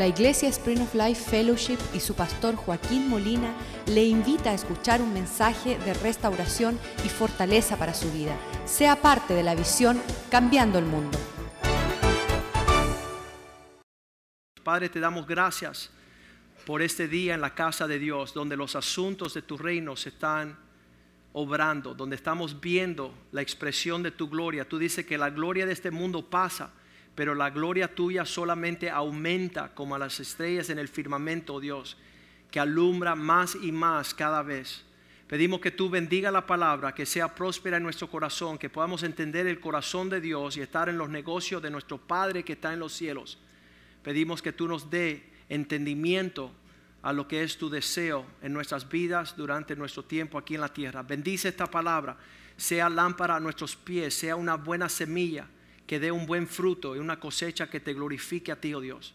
La Iglesia Spring of Life Fellowship y su pastor Joaquín Molina le invita a escuchar un mensaje de restauración y fortaleza para su vida. Sea parte de la visión Cambiando el Mundo. Padre, te damos gracias por este día en la casa de Dios, donde los asuntos de tu reino se están obrando, donde estamos viendo la expresión de tu gloria. Tú dices que la gloria de este mundo pasa, pero la gloria tuya solamente aumenta como a las estrellas en el firmamento, oh Dios, que alumbra más y más cada vez. Pedimos que tú bendiga la palabra, que sea próspera en nuestro corazón, que podamos entender el corazón de Dios y estar en los negocios de nuestro Padre que está en los cielos. Pedimos que tú nos dé entendimiento a lo que es tu deseo en nuestras vidas durante nuestro tiempo aquí en la tierra. Bendice esta palabra, sea lámpara a nuestros pies, sea una buena semilla que dé un buen fruto y una cosecha que te glorifique a ti, oh Dios.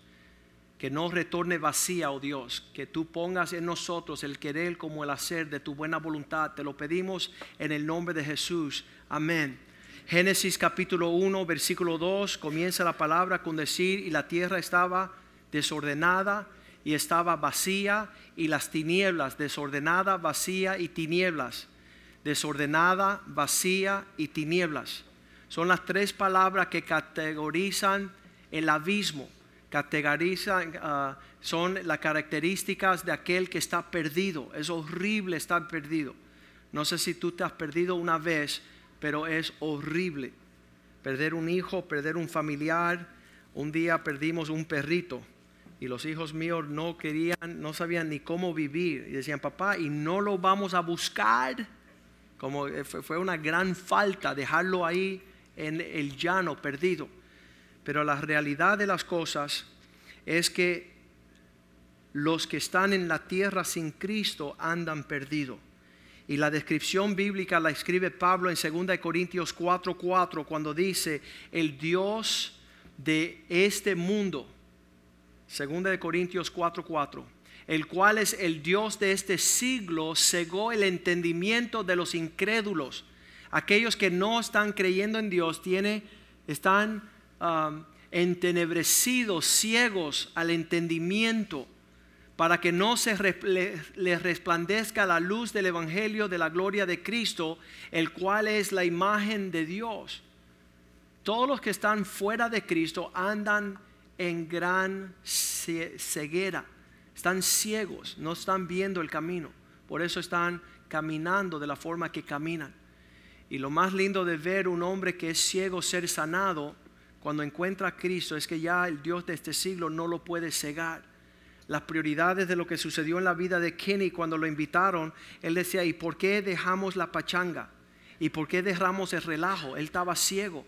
Que no retorne vacía, oh Dios, que tú pongas en nosotros el querer como el hacer de tu buena voluntad. Te lo pedimos en el nombre de Jesús. Amén. Génesis capítulo 1, versículo 2, comienza la palabra con decir, y la tierra estaba desordenada y estaba vacía y las tinieblas, desordenada, vacía y tinieblas, desordenada, vacía y tinieblas. Son las tres palabras que categorizan el abismo, categorizan, ah, son las características de aquel que está perdido. Es horrible estar perdido. No sé si tú te has perdido una vez, pero es horrible. Perder un hijo, perder un familiar. Un día perdimos un perrito y los hijos míos no querían, no sabían ni cómo vivir. Y decían, papá, y no lo vamos a buscar. Como fue una gran falta dejarlo ahí en el llano perdido. Pero la realidad de las cosas es que los que están en la tierra sin Cristo andan perdidos. Y la descripción bíblica la escribe Pablo en 2 Corintios 4:4 cuando dice, el Dios de este mundo Segunda de Corintios 4:4, el cual es el Dios de este siglo, cegó el entendimiento de los incrédulos. Aquellos que no están creyendo en Dios tiene, están um, entenebrecidos, ciegos al entendimiento, para que no se les resplandezca la luz del Evangelio de la gloria de Cristo, el cual es la imagen de Dios. Todos los que están fuera de Cristo andan en gran ceguera. Están ciegos, no están viendo el camino. Por eso están caminando de la forma que caminan. Y lo más lindo de ver un hombre que es ciego ser sanado cuando encuentra a Cristo es que ya el Dios de este siglo no lo puede cegar. Las prioridades de lo que sucedió en la vida de Kenny cuando lo invitaron, él decía, ¿y por qué dejamos la pachanga? ¿Y por qué dejamos el relajo? Él estaba ciego.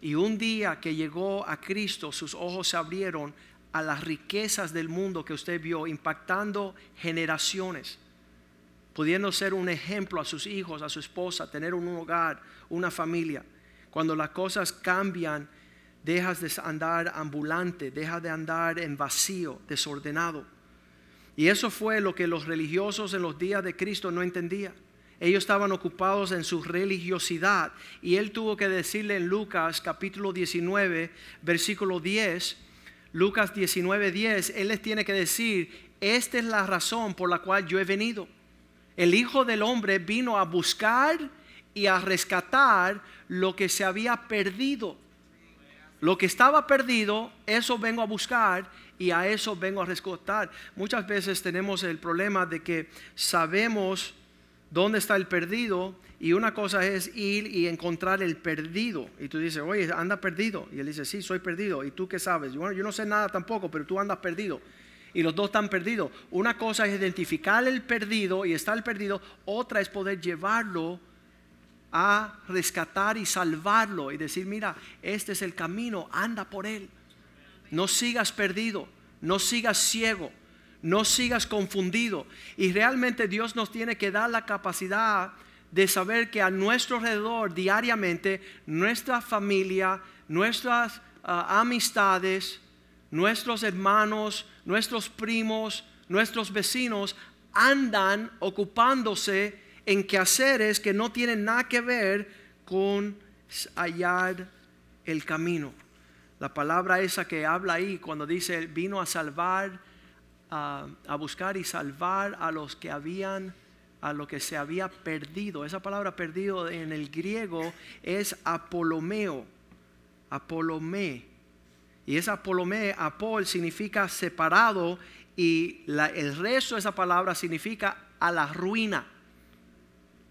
Y un día que llegó a Cristo, sus ojos se abrieron a las riquezas del mundo que usted vio, impactando generaciones, pudiendo ser un ejemplo a sus hijos, a su esposa, tener un hogar, una familia. Cuando las cosas cambian, dejas de andar ambulante, dejas de andar en vacío, desordenado. Y eso fue lo que los religiosos en los días de Cristo no entendían. Ellos estaban ocupados en su religiosidad y él tuvo que decirle en Lucas capítulo 19, versículo 10, Lucas 19, 10, él les tiene que decir, esta es la razón por la cual yo he venido. El Hijo del Hombre vino a buscar y a rescatar lo que se había perdido. Lo que estaba perdido, eso vengo a buscar y a eso vengo a rescatar. Muchas veces tenemos el problema de que sabemos dónde está el perdido y una cosa es ir y encontrar el perdido. Y tú dices, oye, anda perdido. Y él dice, sí, soy perdido. ¿Y tú qué sabes? Bueno, yo no sé nada tampoco, pero tú andas perdido. Y los dos están perdidos. Una cosa es identificar el perdido y está el perdido. Otra es poder llevarlo a rescatar y salvarlo y decir, mira, este es el camino, anda por él. No sigas perdido, no sigas ciego no sigas confundido. Y realmente Dios nos tiene que dar la capacidad de saber que a nuestro alrededor diariamente nuestra familia, nuestras ah, amistades, nuestros hermanos, nuestros primos, nuestros vecinos andan ocupándose en quehaceres que no tienen nada que ver con hallar el camino. La palabra esa que habla ahí cuando dice vino a salvar, a, buscar y salvar a los que habían, a lo que se había perdido. Esa palabra perdido en el griego es apolomeo, apolomé. Y esa apolomé, apol significa separado y el resto de esa palabra significa a la ruina,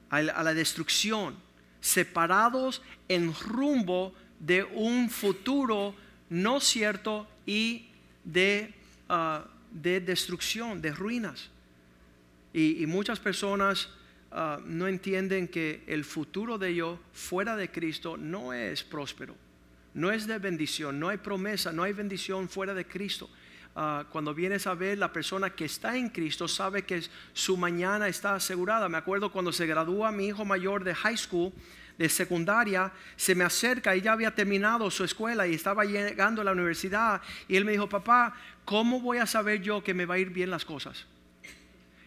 a la, destrucción, separados en rumbo de un futuro no cierto y de, ah, de destrucción, de ruinas. Y, y muchas personas ah, no entienden que el futuro de ellos fuera de Cristo no es próspero, no es de bendición, no hay promesa, no hay bendición fuera de Cristo. Ah, cuando vienes a ver la persona que está en Cristo sabe que su mañana está asegurada. Me acuerdo cuando se gradúa mi hijo mayor de high school, de secundaria, se me acerca y ya había terminado su escuela y estaba llegando a la universidad y él me dijo, papá, ¿cómo voy a saber yo que me va a ir bien las cosas?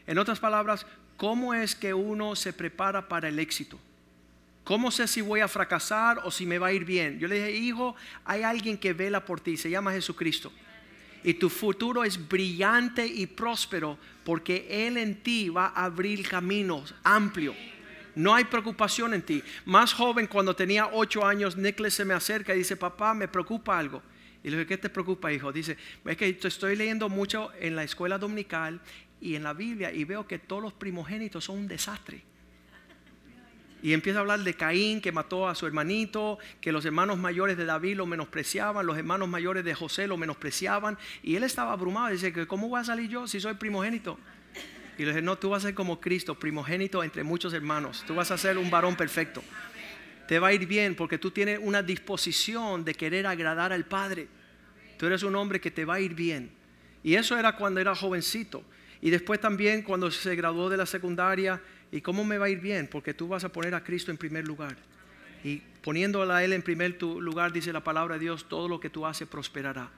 En otras palabras, ¿cómo es que uno se prepara para el éxito? ¿Cómo sé si voy a fracasar o si me va a ir bien? Yo le dije, hijo, hay alguien que vela por ti, se llama Jesucristo. Y tu futuro es brillante y próspero porque Él en ti va a abrir caminos amplios. No hay preocupación en ti. Más joven, cuando tenía ocho años, Nicholas se me acerca y dice, papá, me preocupa algo. Y le dije, ¿qué te preocupa, hijo? Dice, es que estoy leyendo mucho en la escuela dominical y en la Biblia y veo que todos los primogénitos son un desastre. Y empieza a hablar de Caín que mató a su hermanito, que los hermanos mayores de David lo menospreciaban, los hermanos mayores de José lo menospreciaban. Y él estaba abrumado. Dice ¿cómo voy a salir yo si soy primogénito? Y le dije, no, tú vas a ser como Cristo, primogénito entre muchos hermanos. Tú vas a ser un varón perfecto. Te va a ir bien porque tú tienes una disposición de querer agradar al Padre. Tú eres un hombre que te va a ir bien. Y eso era cuando era jovencito. Y después también cuando se graduó de la secundaria. ¿Y cómo me va a ir bien? Porque tú vas a poner a Cristo en primer lugar. Y poniéndola a Él en primer lugar, dice la palabra de Dios, todo lo que tú haces prosperará.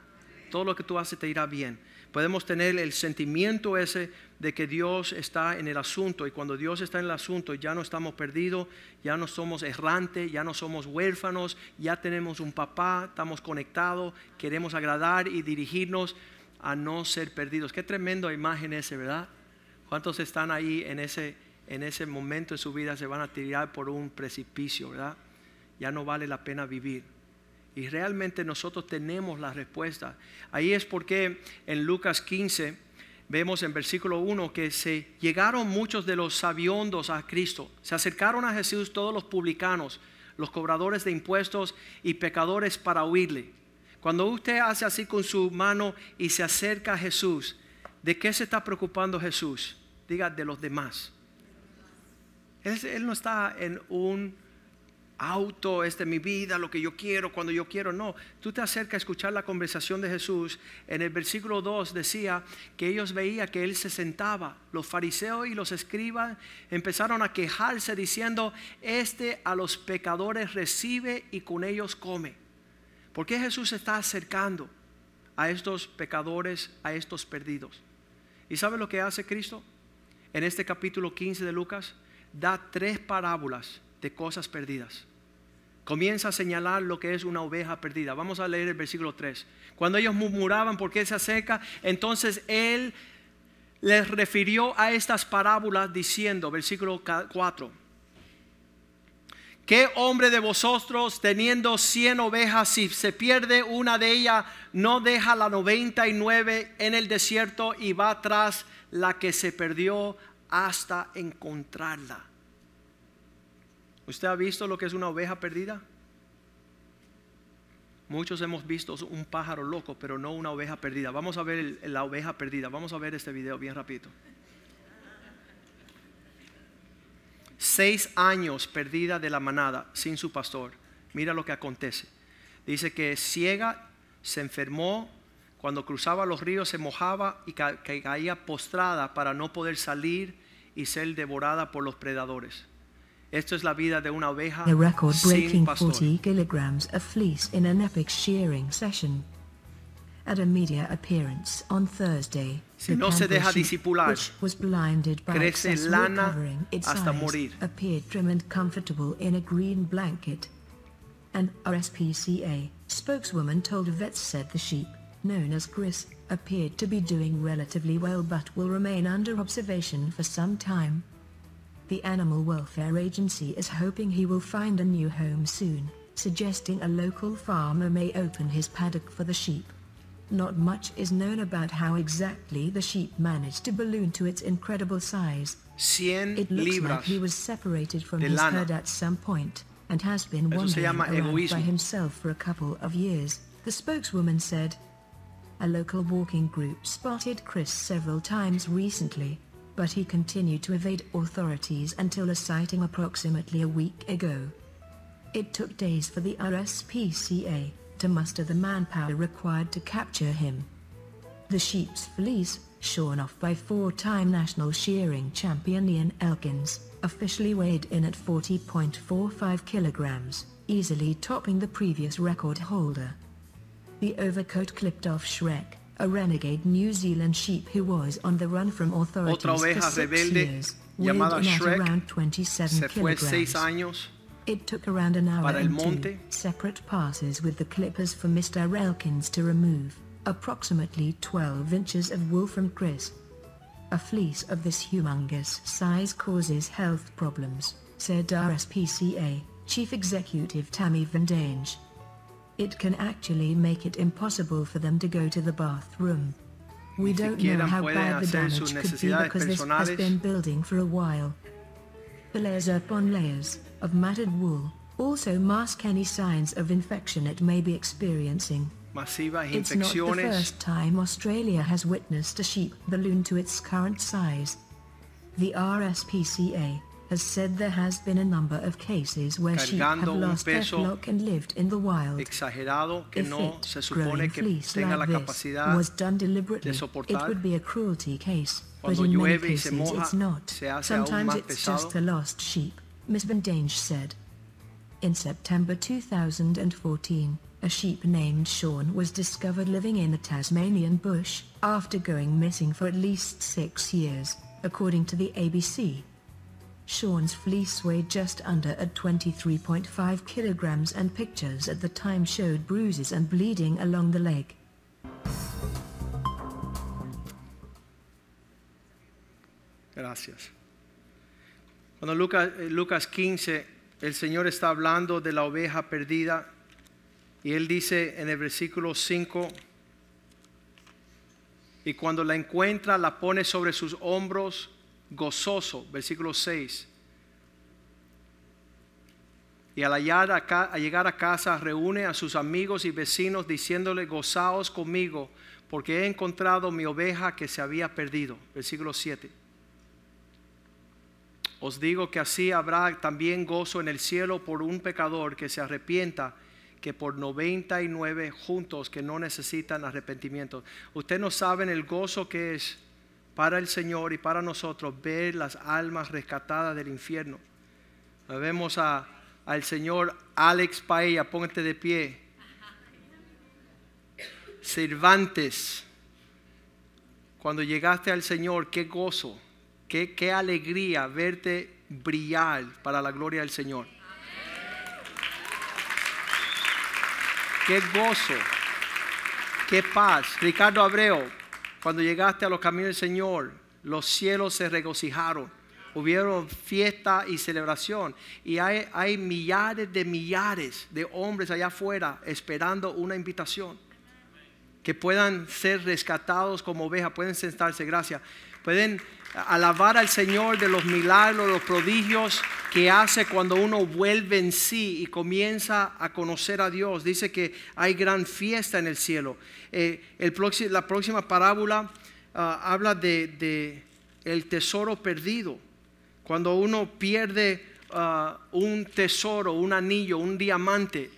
Todo lo que tú haces te irá bien. Podemos tener el sentimiento ese de que Dios está en el asunto y cuando Dios está en el asunto ya no estamos perdidos, ya no somos errantes, ya no somos huérfanos, ya tenemos un papá, estamos conectados, queremos agradar y dirigirnos a no ser perdidos. Qué tremenda imagen ese, ¿verdad? ¿Cuántos están ahí en ese, en ese momento de su vida se van a tirar por un precipicio, ¿verdad? Ya no vale la pena vivir. Y realmente nosotros tenemos la respuesta. Ahí es porque en Lucas 15 vemos en versículo 1 que se llegaron muchos de los sabiondos a Cristo. Se acercaron a Jesús todos los publicanos, los cobradores de impuestos y pecadores para oírle. Cuando usted hace así con su mano y se acerca a Jesús, ¿de qué se está preocupando Jesús? Diga, de los demás. Él, no está en un auto, este es mi vida, lo que yo quiero, cuando yo quiero. No, tú te acercas a escuchar la conversación de Jesús. En el versículo 2 decía que ellos veían que Él se sentaba. Los fariseos y los escribas empezaron a quejarse diciendo, este a los pecadores recibe y con ellos come. ¿Por qué Jesús se está acercando a estos pecadores, a estos perdidos? ¿Y sabe lo que hace Cristo? En este capítulo 15 de Lucas, da tres parábolas de cosas perdidas. Comienza a señalar lo que es una oveja perdida. Vamos a leer el versículo 3. Cuando ellos murmuraban por qué se acerca, entonces Él les refirió a estas parábolas diciendo, versículo 4, ¿Qué hombre de vosotros teniendo cien ovejas, si se pierde una de ellas, no deja la noventa y nueve en el desierto y va tras la que se perdió hasta encontrarla? ¿Usted ha visto lo que es una oveja perdida? Muchos hemos visto un pájaro loco, pero no una oveja perdida. Vamos a ver la oveja perdida. Vamos a ver este video bien rápido. Seis años perdida de la manada sin su pastor. Mira lo que acontece. Dice que ciega, se enfermó, cuando cruzaba los ríos se mojaba y ca- caía postrada para no poder salir y ser devorada por los predadores. Esto es la vida de una oveja The record sin breaking pastor. 40 kilograms of fleece in an epic shearing session. At a media appearance on Thursday, Si no se deja which was blinded by crece lana its hasta eyes, morir. appeared trim and comfortable in a green blanket. An RSPCA spokeswoman told vets said the sheep, known as Chris, appeared to be doing relatively well but will remain under observation for some time. The Animal Welfare Agency is hoping he will find a new home soon, suggesting a local farmer may open his paddock for the sheep. Not much is known about how exactly the sheep managed to balloon to its incredible size. It looks like he was separated from his lana. herd at some point, and has been Eso wandering around by himself for a couple of years, the spokeswoman said. A local walking group spotted Chris several times recently, but he continued to evade authorities until a sighting approximately a week ago. It took days for the RSPCA to muster the manpower required to capture him. The sheep's fleece, shorn off by four-time national shearing champion Ian Elkins, officially weighed in at 40.45 kilograms, easily topping the previous record holder. The overcoat clipped off Shrek, a renegade New Zealand sheep who was on the run from authorities Otra oveja for six rebelde years, weighed llamada Shrek around 27 Se fue seis kilograms. años It took around an hour Para el and two separate passes with the clippers for Mr. Elkins to remove approximately 12 inches of wool from Chris. A fleece of this humongous size causes health problems, said RSPCA Chief Executive Tammy Vandange. It can actually make it impossible for them to go to the bathroom. We don't know how bad the damage could be because this has been building for a while. The layers upon layers of matted wool also mask any signs of infection it may be experiencing. It's not the first time Australia has witnessed a sheep balloon to its current size. The RSPCA has said there has been a number of cases where sheep have lost their flock and lived in the wild. exagerado que If no it, se supone que fleece tenga like this, capacidad was done deliberately, it would be a cruelty case. But in many llueve y se cases moja, it's not. se hace aún Sometimes it's just a lost sheep, Miss Vandange said. In September 2014, a sheep named Sean was discovered living in the Tasmanian bush after going missing for at least six years, according to the ABC. Sean's fleece weighed just under at 23.5 kilograms and pictures at the time showed bruises and bleeding along the leg. Gracias. Cuando Lucas, eh, Lucas 15, el Señor está hablando de la oveja perdida y Él dice en el versículo 5, y cuando la encuentra la pone sobre sus hombros gozoso, versículo 6. Y al, hallar llegar a casa reúne a sus amigos y vecinos diciéndole, gozaos conmigo, porque he encontrado mi oveja que se había perdido. Versículo 7. Os digo que así habrá también gozo en el cielo por un pecador que se arrepienta que por 99 juntos que no necesitan arrepentimiento. Ustedes no saben el gozo que es para el Señor y para nosotros ver las almas rescatadas del infierno. Vemos a, al Señor Alex Paella, póngate de pie. Cervantes, cuando llegaste al Señor, qué gozo, qué, qué alegría verte brillar para la gloria del Señor. Qué gozo, qué paz. Ricardo Abreu, cuando llegaste a los caminos del Señor, los cielos se regocijaron. Hubieron fiesta y celebración. Y hay, hay millares de millares de hombres allá afuera esperando una invitación. Que puedan ser rescatados como ovejas, pueden sentarse, gracias. Pueden alabar al Señor de los milagros, los prodigios que hace cuando uno vuelve en sí y comienza a conocer a Dios. Dice que hay gran fiesta en el cielo. Eh, la próxima parábola ah, habla de, de el tesoro perdido. Cuando uno pierde ah, un tesoro, un anillo, un diamante,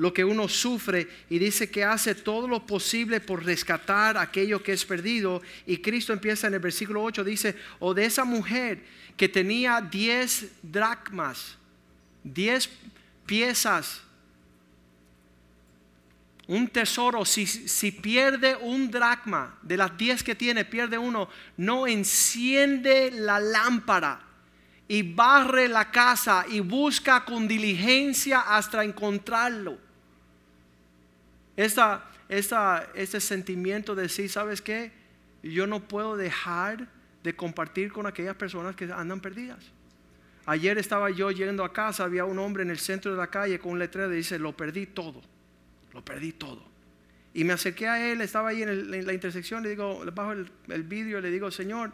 lo que uno sufre y dice que hace todo lo posible por rescatar aquello que es perdido. Y Cristo empieza en el versículo 8, dice, o de esa mujer que tenía 10 dracmas, 10 piezas, un tesoro, si, si pierde un dracma de las 10 que tiene, pierde uno, no enciende la lámpara y barre la casa y busca con diligencia hasta encontrarlo. Esta, esta, este sentimiento de decir, ¿sabes qué? Yo no puedo dejar de compartir con aquellas personas que andan perdidas. Ayer estaba yo yendo a casa, había un hombre en el centro de la calle con un letrero que dice, lo perdí todo, lo perdí todo. Y me acerqué a él, estaba ahí en, la intersección, le digo, bajo el, el vídeo, le digo, Señor,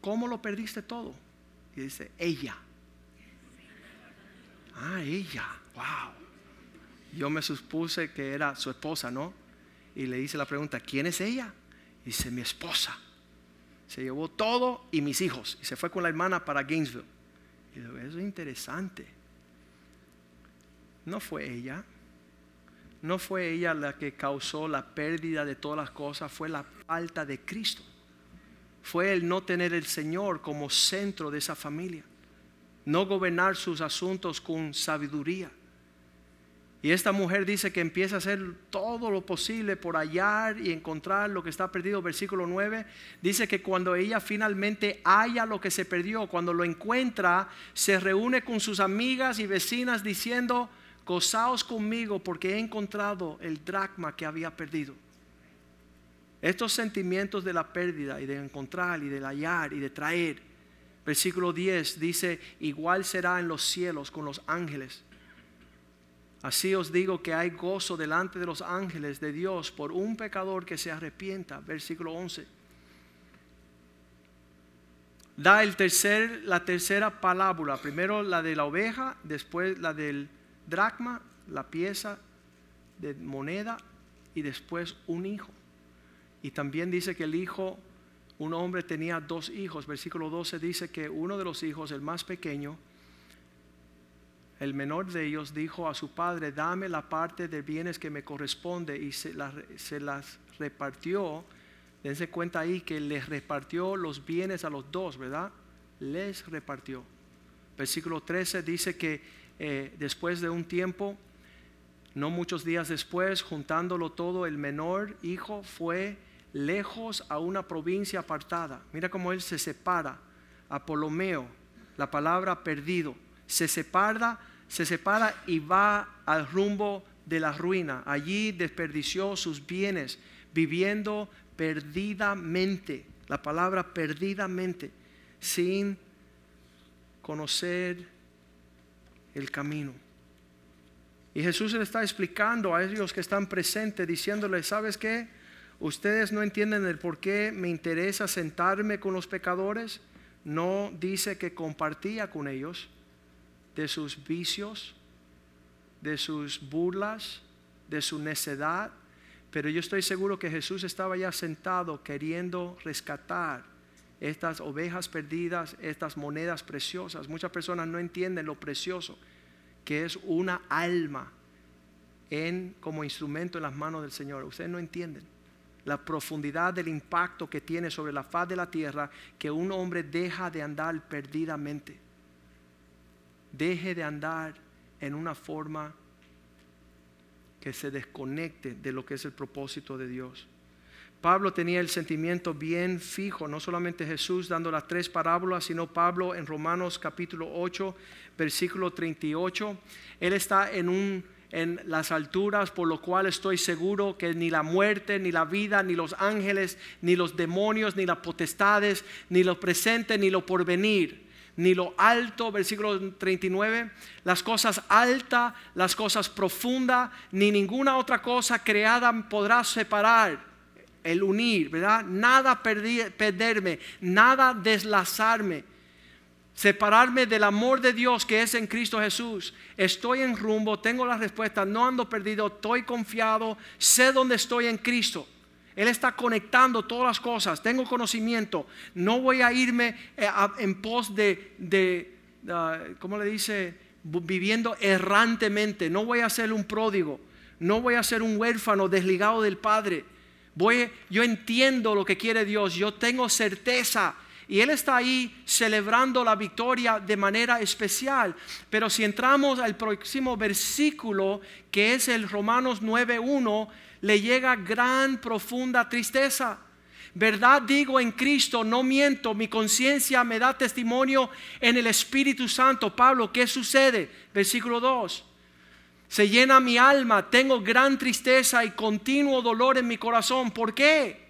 ¿cómo lo perdiste todo? Y dice, ella. Ah, ella, wow. Yo me supuse que era su esposa, ¿no? Y le hice la pregunta, ¿quién es ella? Y dice, mi esposa. Se llevó todo y mis hijos. Y se fue con la hermana para Gainesville. Y eso es interesante. No fue ella. No fue ella la que causó la pérdida de todas las cosas. Fue la falta de Cristo. Fue el no tener el Señor como centro de esa familia. No gobernar sus asuntos con sabiduría y esta mujer dice que empieza a hacer todo lo posible por hallar y encontrar lo que está perdido. Versículo 9 dice que cuando ella finalmente halla lo que se perdió, cuando lo encuentra, se reúne con sus amigas y vecinas diciendo, gozaos conmigo porque he encontrado el dracma que había perdido. Estos sentimientos de la pérdida y de encontrar y de hallar y de traer. Versículo 10 dice, igual será en los cielos con los ángeles Así os digo que hay gozo delante de los ángeles de Dios por un pecador que se arrepienta. Versículo 11. Da el tercer, la tercera palabra. Primero la de la oveja, después la del dracma, la pieza de moneda y después un hijo. Y también dice que el hijo, un hombre tenía dos hijos. Versículo 12 dice que uno de los hijos, el más pequeño, el menor de ellos dijo a su padre, dame la parte de bienes que me corresponde y se, las repartió. Dense cuenta ahí que les repartió los bienes a los dos, ¿verdad? Les repartió. Versículo 13 dice que eh, después de un tiempo, no muchos días después, juntándolo todo, el menor hijo fue lejos a una provincia apartada. Mira cómo él se separa. Apolomeo, la palabra perdido, se separa se separa y va al rumbo de la ruina. Allí desperdició sus bienes, viviendo perdidamente, la palabra perdidamente, sin conocer el camino. Y Jesús le está explicando a ellos que están presentes, diciéndoles, ¿sabes qué? Ustedes no entienden el por qué me interesa sentarme con los pecadores. No dice que compartía con ellos de sus vicios, de sus burlas, de su necedad. Pero yo estoy seguro que Jesús estaba ya sentado queriendo rescatar estas ovejas perdidas, estas monedas preciosas. Muchas personas no entienden lo precioso que es una alma en como instrumento en las manos del Señor. Ustedes no entienden la profundidad del impacto que tiene sobre la faz de la tierra que un hombre deja de andar perdidamente deje de andar en una forma que se desconecte de lo que es el propósito de Dios. Pablo tenía el sentimiento bien fijo, no solamente Jesús dando las tres parábolas, sino Pablo en Romanos capítulo 8, versículo 38. Él está en un en las alturas, por lo cual estoy seguro que ni la muerte, ni la vida, ni los ángeles, ni los demonios, ni las potestades, ni lo presente, ni lo porvenir, ni lo alto, versículo 39, las cosas altas, las cosas profundas, ni ninguna otra cosa creada podrá separar, el unir, ¿verdad? Nada perderme, nada deslazarme, separarme del amor de Dios que es en Cristo Jesús. Estoy en rumbo, tengo la respuesta, no ando perdido, estoy confiado, sé dónde estoy en Cristo. Él está conectando todas las cosas. Tengo conocimiento. No voy a irme eh, en pos de, ah, ¿cómo le dice? Viviendo errantemente. No voy a ser un pródigo. No voy a ser un huérfano desligado del Padre. Voy, yo entiendo lo que quiere Dios. Yo tengo certeza. Y Él está ahí celebrando la victoria de manera especial. Pero si entramos al próximo versículo, que es el Romanos 9.1, le llega gran, profunda tristeza. Verdad digo en Cristo, no miento, mi conciencia me da testimonio en el Espíritu Santo. Pablo, ¿qué sucede? Versículo 2. Se llena mi alma, tengo gran tristeza y continuo dolor en mi corazón. ¿Por qué?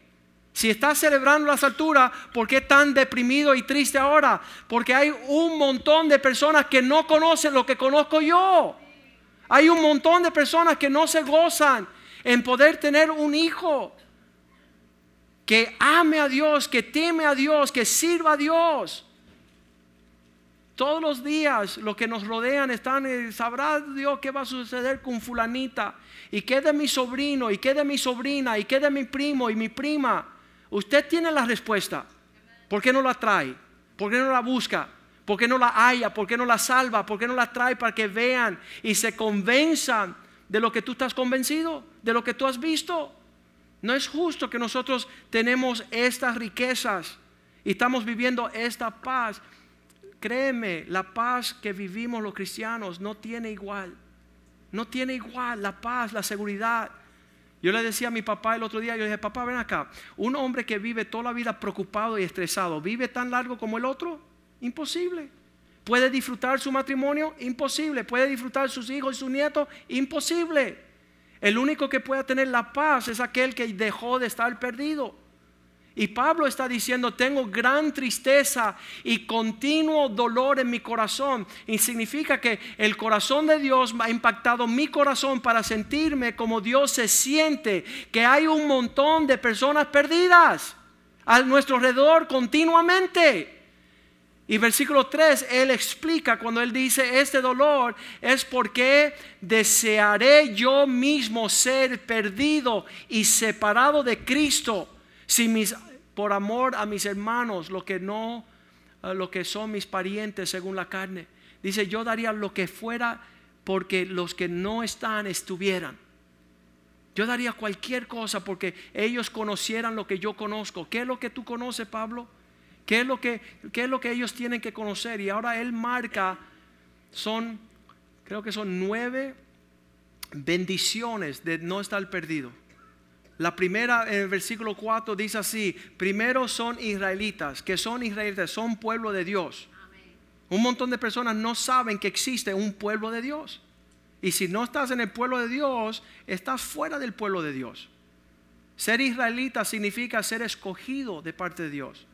Si estás celebrando las alturas, ¿por qué tan deprimido y triste ahora? Porque hay un montón de personas que no conocen lo que conozco yo. Hay un montón de personas que no se gozan en poder tener un hijo que ame a Dios, que teme a Dios, que sirva a Dios. Todos los días los que nos rodean están, eh, sabrá Dios qué va a suceder con fulanita, y qué de mi sobrino, y qué de mi sobrina, y qué de mi primo y mi prima. Usted tiene la respuesta. ¿Por qué no la trae? ¿Por qué no la busca? ¿Por qué no la haya? ¿Por qué no la salva? ¿Por qué no la trae para que vean y se convenzan de lo que tú estás convencido? ¿De lo que tú has visto? No es justo que nosotros tenemos estas riquezas y estamos viviendo esta paz. Créeme, la paz que vivimos los cristianos no tiene igual. No tiene igual la paz, la seguridad. Yo le decía a mi papá el otro día, yo dije, papá, ven acá, un hombre que vive toda la vida preocupado y estresado, ¿vive tan largo como el otro? Imposible. ¿Puede disfrutar su matrimonio? Imposible. ¿Puede disfrutar sus hijos y sus nietos? Imposible. El único que puede tener la paz es aquel que dejó de estar perdido. Y Pablo está diciendo, tengo gran tristeza y continuo dolor en mi corazón. Y significa que el corazón de Dios ha impactado mi corazón para sentirme como Dios se siente, que hay un montón de personas perdidas a nuestro alrededor continuamente. Y versículo 3, Él explica cuando Él dice, este dolor es porque desearé yo mismo ser perdido y separado de Cristo si mis, por amor a mis hermanos, lo que no, lo que son mis parientes según la carne. Dice, yo daría lo que fuera porque los que no están estuvieran. Yo daría cualquier cosa porque ellos conocieran lo que yo conozco. ¿Qué es lo que tú conoces, Pablo? ¿Qué es lo que, qué es lo que ellos tienen que conocer? Y ahora él marca, son, creo que son nueve bendiciones de no estar perdido. La primera en el versículo 4 dice así, primero son israelitas, que son israelitas, son pueblo de Dios. Un montón de personas no saben que existe un pueblo de Dios. Y si no estás en el pueblo de Dios, estás fuera del pueblo de Dios. Ser israelita significa ser escogido de parte de Dios.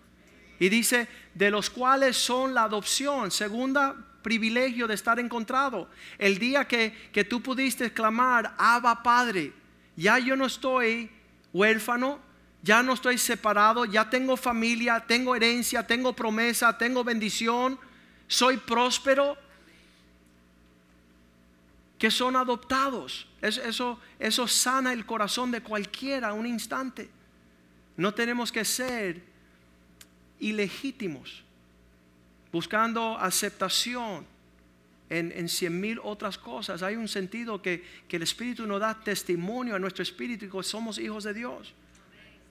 Y dice, de los cuales son la adopción, segunda privilegio de estar encontrado. El día que, que tú pudiste clamar, Abba Padre, ya yo no estoy huérfano, ya no estoy separado, ya tengo familia, tengo herencia, tengo promesa, tengo bendición, soy próspero, que son adoptados. Eso, eso sana el corazón de cualquiera un instante. No tenemos que ser ilegítimos, buscando aceptación en, cien mil otras cosas. Hay un sentido que, que, el Espíritu nos da testimonio a nuestro Espíritu y que somos hijos de Dios.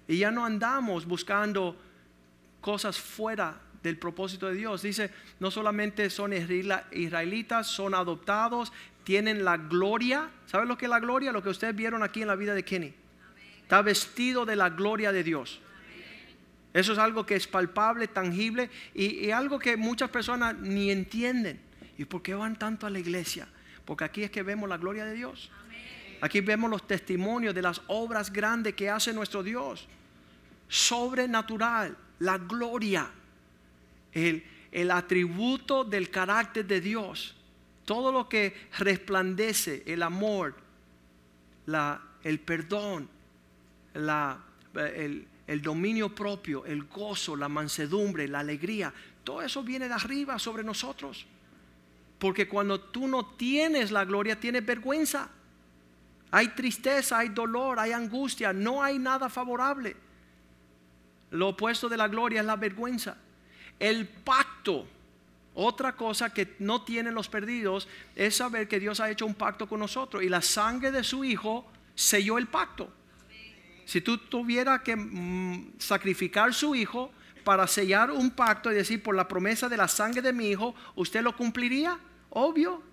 Y ya no andamos buscando cosas fuera del propósito de Dios. Dice, no solamente son israelitas, son adoptados, tienen la gloria. ¿Saben lo que es la gloria? Lo que ustedes vieron aquí en la vida de Kenny. Está vestido de la gloria de Dios. Eso es algo que es palpable, tangible y, algo que muchas personas ni entienden. ¿Y por qué van tanto a la iglesia? Porque aquí es que vemos la gloria de Dios. Aquí vemos los testimonios de las obras grandes que hace nuestro Dios. Sobrenatural, la gloria, el, el atributo del carácter de Dios. Todo lo que resplandece, el amor, la, el perdón, la, el, el dominio propio, el gozo, la mansedumbre, la alegría, todo eso viene de arriba sobre nosotros. Porque cuando tú no tienes la gloria, tienes vergüenza. Hay tristeza, hay dolor, hay angustia, no hay nada favorable. Lo opuesto de la gloria es la vergüenza. El pacto, otra cosa que no tienen los perdidos, es saber que Dios ha hecho un pacto con nosotros y la sangre de su Hijo selló el pacto. Si tú tuvieras que mm, sacrificar su hijo para sellar un pacto y decir por la promesa de la sangre de mi hijo, ¿usted lo cumpliría? Obvio.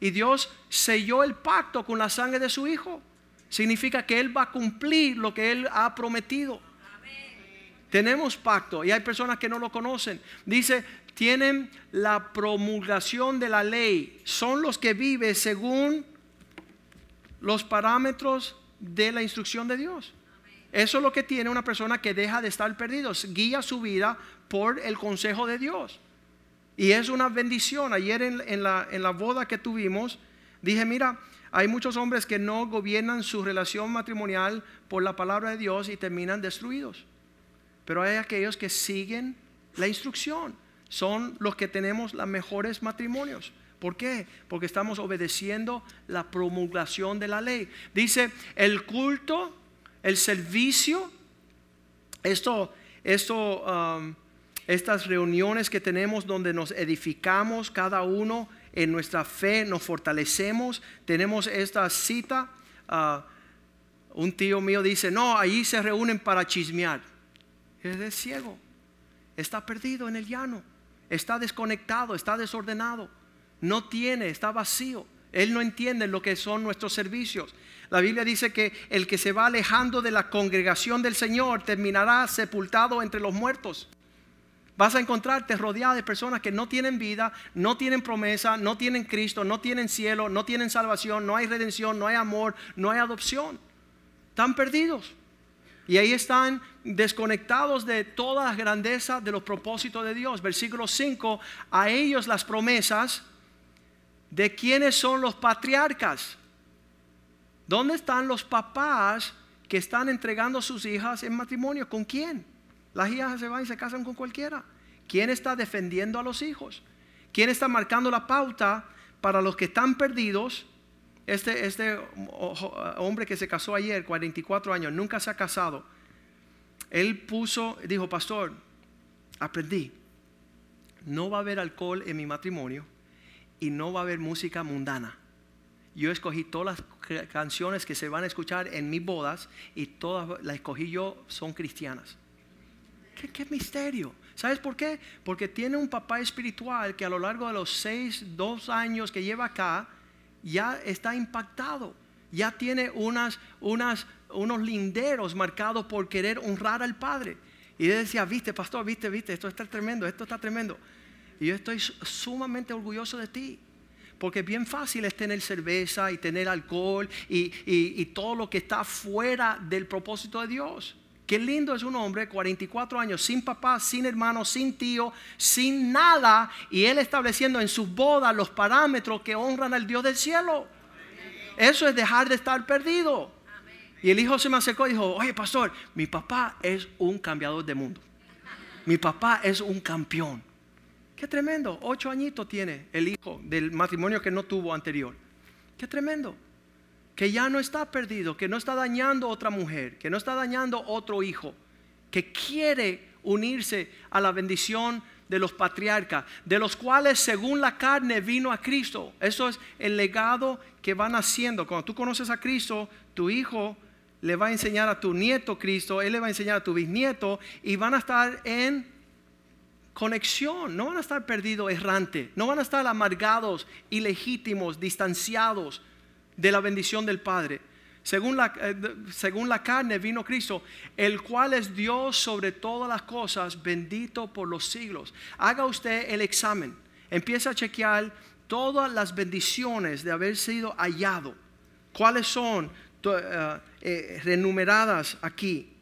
Y Dios selló el pacto con la sangre de su hijo. Significa que Él va a cumplir lo que Él ha prometido. Tenemos pacto y hay personas que no lo conocen. Dice, tienen la promulgación de la ley. Son los que viven según los parámetros de la instrucción de Dios. Eso es lo que tiene una persona que deja de estar perdido. Guía su vida por el consejo de Dios. Y es una bendición. Ayer en, la, en la boda que tuvimos, dije, mira, hay muchos hombres que no gobiernan su relación matrimonial por la palabra de Dios y terminan destruidos. Pero hay aquellos que siguen la instrucción. Son los que tenemos los mejores matrimonios. ¿Por qué? Porque estamos obedeciendo la promulgación de la ley. Dice, el culto, el servicio, esto, esto, um, estas reuniones que tenemos donde nos edificamos cada uno en nuestra fe, nos fortalecemos, tenemos esta cita. Uh, un tío mío dice, no, ahí se reúnen para chismear. Es ciego, está perdido en el llano, está desconectado, está desordenado, no tiene, está vacío. Él no entiende lo que son nuestros servicios. La Biblia dice que el que se va alejando de la congregación del Señor terminará sepultado entre los muertos. Vas a encontrarte rodeado de personas que no tienen vida, no tienen promesa, no tienen Cristo, no tienen cielo, no tienen salvación, no hay redención, no hay amor, no hay adopción. Están perdidos. Y ahí están desconectados de toda la grandeza de los propósitos de Dios. Versículo 5, a ellos las promesas de quiénes son los patriarcas. ¿Dónde están los papás que están entregando a sus hijas en matrimonio? ¿Con quién? Las hijas se van y se casan con cualquiera. ¿Quién está defendiendo a los hijos? ¿Quién está marcando la pauta para los que están perdidos? Este, este hombre que se casó ayer, 44 años, nunca se ha casado. Él puso, dijo, pastor, aprendí, no va a haber alcohol en mi matrimonio y no va a haber música mundana. Yo escogí todas las canciones que se van a escuchar en mis bodas y todas las escogí yo, son cristianas. ¿Qué, misterio? ¿Sabes por qué? Porque tiene un papá espiritual que a lo largo de los seis, dos años que lleva acá, ya está impactado. Ya tiene unas, unas, unos linderos marcados por querer honrar al Padre. Y él decía, viste, pastor, viste, viste, esto está tremendo, esto está tremendo. Y yo estoy sumamente orgulloso de ti. Porque es bien fácil es tener cerveza y tener alcohol y, y todo lo que está fuera del propósito de Dios. Qué lindo es un hombre, 44 años, sin papá, sin hermano, sin tío, sin nada, y él estableciendo en sus bodas los parámetros que honran al Dios del cielo. Eso es dejar de estar perdido. Y el hijo se me acercó y dijo, oye pastor, mi papá es un cambiador de mundo. Mi papá es un campeón. Qué tremendo. Ocho añitos tiene el hijo del matrimonio que no tuvo anterior. Qué tremendo que ya no está perdido, que no está dañando otra mujer, que no está dañando otro hijo, que quiere unirse a la bendición de los patriarcas, de los cuales según la carne vino a Cristo. Eso es el legado que van haciendo. Cuando tú conoces a Cristo, tu hijo le va a enseñar a tu nieto Cristo, él le va a enseñar a tu bisnieto y van a estar en conexión, no van a estar perdidos errantes, no van a estar amargados, ilegítimos, distanciados de la bendición del Padre. Según la, eh, según la, carne vino Cristo, el cual es Dios sobre todas las cosas, bendito por los siglos. Haga usted el examen, empieza a chequear todas las bendiciones de haber sido hallado. ¿Cuáles son uh, eh, renumeradas aquí?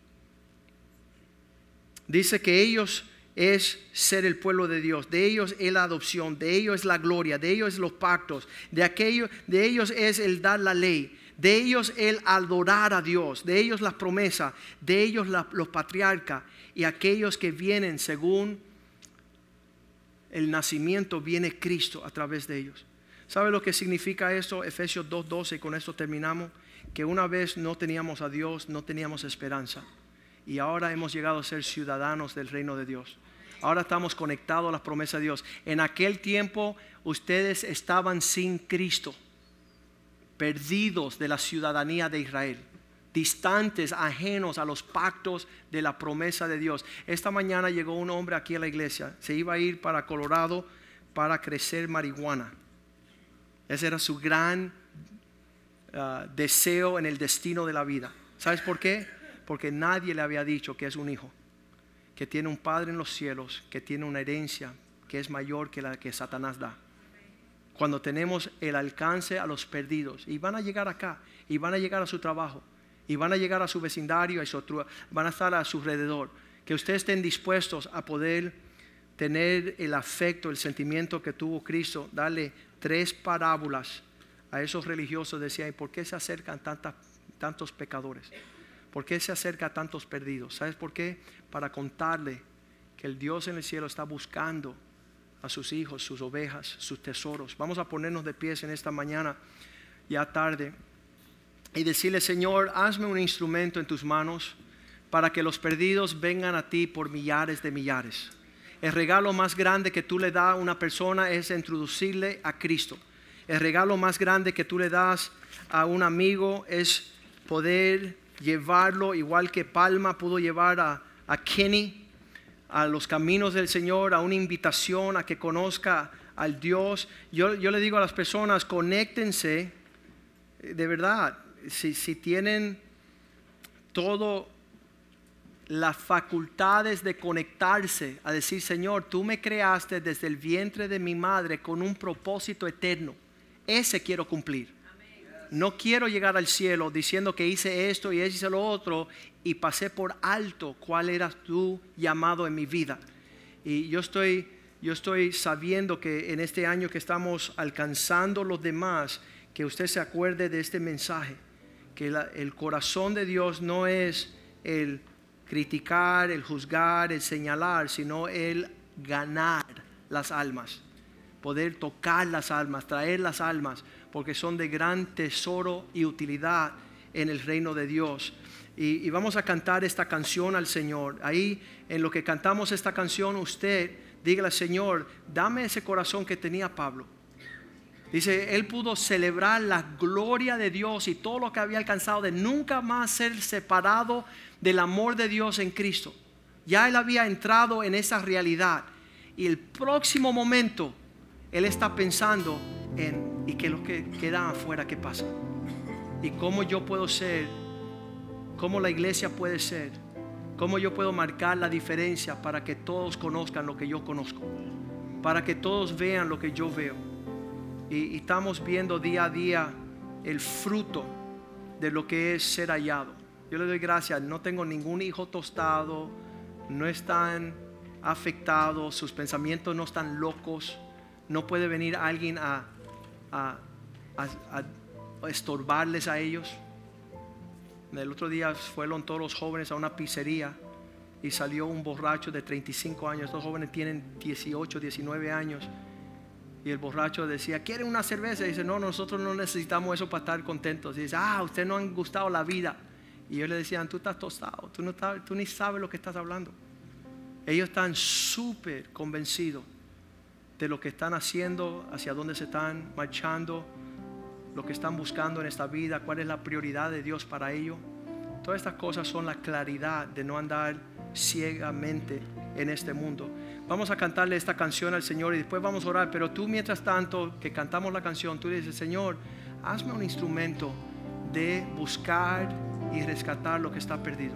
Dice que ellos es ser el pueblo de Dios, de ellos es la adopción, de ellos es la gloria, de ellos es los pactos, de, aquello, de ellos es el dar la ley, de ellos el adorar a Dios, de ellos las promesas, de ellos los patriarcas y aquellos que vienen según el nacimiento viene Cristo a través de ellos. ¿Sabe lo que significa esto? Efesios 2.12 y con esto terminamos. Que una vez no teníamos a Dios, no teníamos esperanza. Y ahora hemos llegado a ser ciudadanos del reino de Dios. Ahora estamos conectados a las promesas de Dios. En aquel tiempo ustedes estaban sin Cristo, perdidos de la ciudadanía de Israel, distantes, ajenos a los pactos de la promesa de Dios. Esta mañana llegó un hombre aquí a la iglesia, se iba a ir para Colorado para crecer marihuana. Ese era su gran ah, deseo en el destino de la vida. ¿Sabes por qué? Porque nadie le había dicho que es un hijo. que tiene un Padre en los cielos, que tiene una herencia que es mayor que la que Satanás da. Cuando tenemos el alcance a los perdidos y van a llegar acá y van a llegar a su trabajo y van a llegar a su vecindario y van a estar a su alrededor, que ustedes estén dispuestos a poder tener el afecto, el sentimiento que tuvo Cristo, darle tres parábolas a esos religiosos, decía, ¿y por qué se acercan tantas, tantos pecadores? ¿Por qué se acerca a tantos perdidos? ¿Sabes por qué? Para contarle que el Dios en el cielo está buscando a sus hijos, sus ovejas, sus tesoros. Vamos a ponernos de pies en esta mañana, ya tarde, y decirle, Señor, hazme un instrumento en tus manos para que los perdidos vengan a ti por millares de millares. El regalo más grande que tú le das a una persona es introducirle a Cristo. El regalo más grande que tú le das a un amigo es poder llevarlo, igual que Palma pudo llevar a, Kenny a los caminos del Señor, a una invitación a que conozca al Dios. Yo, yo le digo a las personas, conéctense, de verdad, si, si tienen todo las facultades de conectarse, a decir, Señor, tú me creaste desde el vientre de mi madre con un propósito eterno. Ese quiero cumplir. No quiero llegar al cielo diciendo que hice esto y hice lo otro y pasé por alto cuál era tu llamado en mi vida. Y yo estoy, yo estoy sabiendo que en este año que estamos alcanzando los demás, que usted se acuerde de este mensaje, que el corazón de Dios no es el criticar, el juzgar, el señalar, sino el ganar las almas, poder tocar las almas, traer las almas, porque son de gran tesoro y utilidad en el reino de Dios. Y, vamos a cantar esta canción al Señor. Ahí, en lo que cantamos esta canción, usted dígale, Señor, dame ese corazón que tenía Pablo. Dice, él pudo celebrar la gloria de Dios y todo lo que había alcanzado de nunca más ser separado del amor de Dios en Cristo. Ya él había entrado en esa realidad. Y el próximo momento, él está pensando en, ¿y qué lo que queda afuera, qué pasa? ¿Y cómo yo puedo ser? ¿Cómo la iglesia puede ser? ¿Cómo yo puedo marcar la diferencia para que todos conozcan lo que yo conozco? Para que todos vean lo que yo veo. Y, y estamos viendo día a día el fruto de lo que es ser hallado. Yo le doy gracias, no tengo ningún hijo tostado, no están afectados, sus pensamientos no están locos, no puede venir alguien a, a, estorbarles a ellos. El otro día fueron todos los jóvenes a una pizzería y salió un borracho de 35 años. Estos jóvenes tienen 18, 19 años. Y el borracho decía, ¿quieren una cerveza? Y dice, no, nosotros no necesitamos eso para estar contentos. Y dice, ah, usted no han gustado la vida. Y ellos le decían, tú estás tostado, tú, no tú ni sabes lo que estás hablando. Ellos están súper convencidos de lo que están haciendo, hacia dónde se están marchando, lo que están buscando en esta vida, cuál es la prioridad de Dios para ellos. Todas estas cosas son la claridad de no andar ciegamente en este mundo. Vamos a cantarle esta canción al Señor y después vamos a orar, pero tú mientras tanto que cantamos la canción, tú dices, Señor, hazme un instrumento de buscar y rescatar lo que está perdido.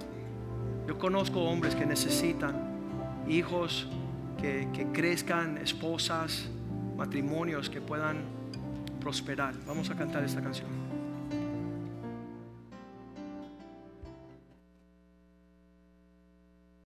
Yo conozco hombres que necesitan hijos que, crezcan, esposas, matrimonios que puedan prosperar. Vamos a cantar esta canción.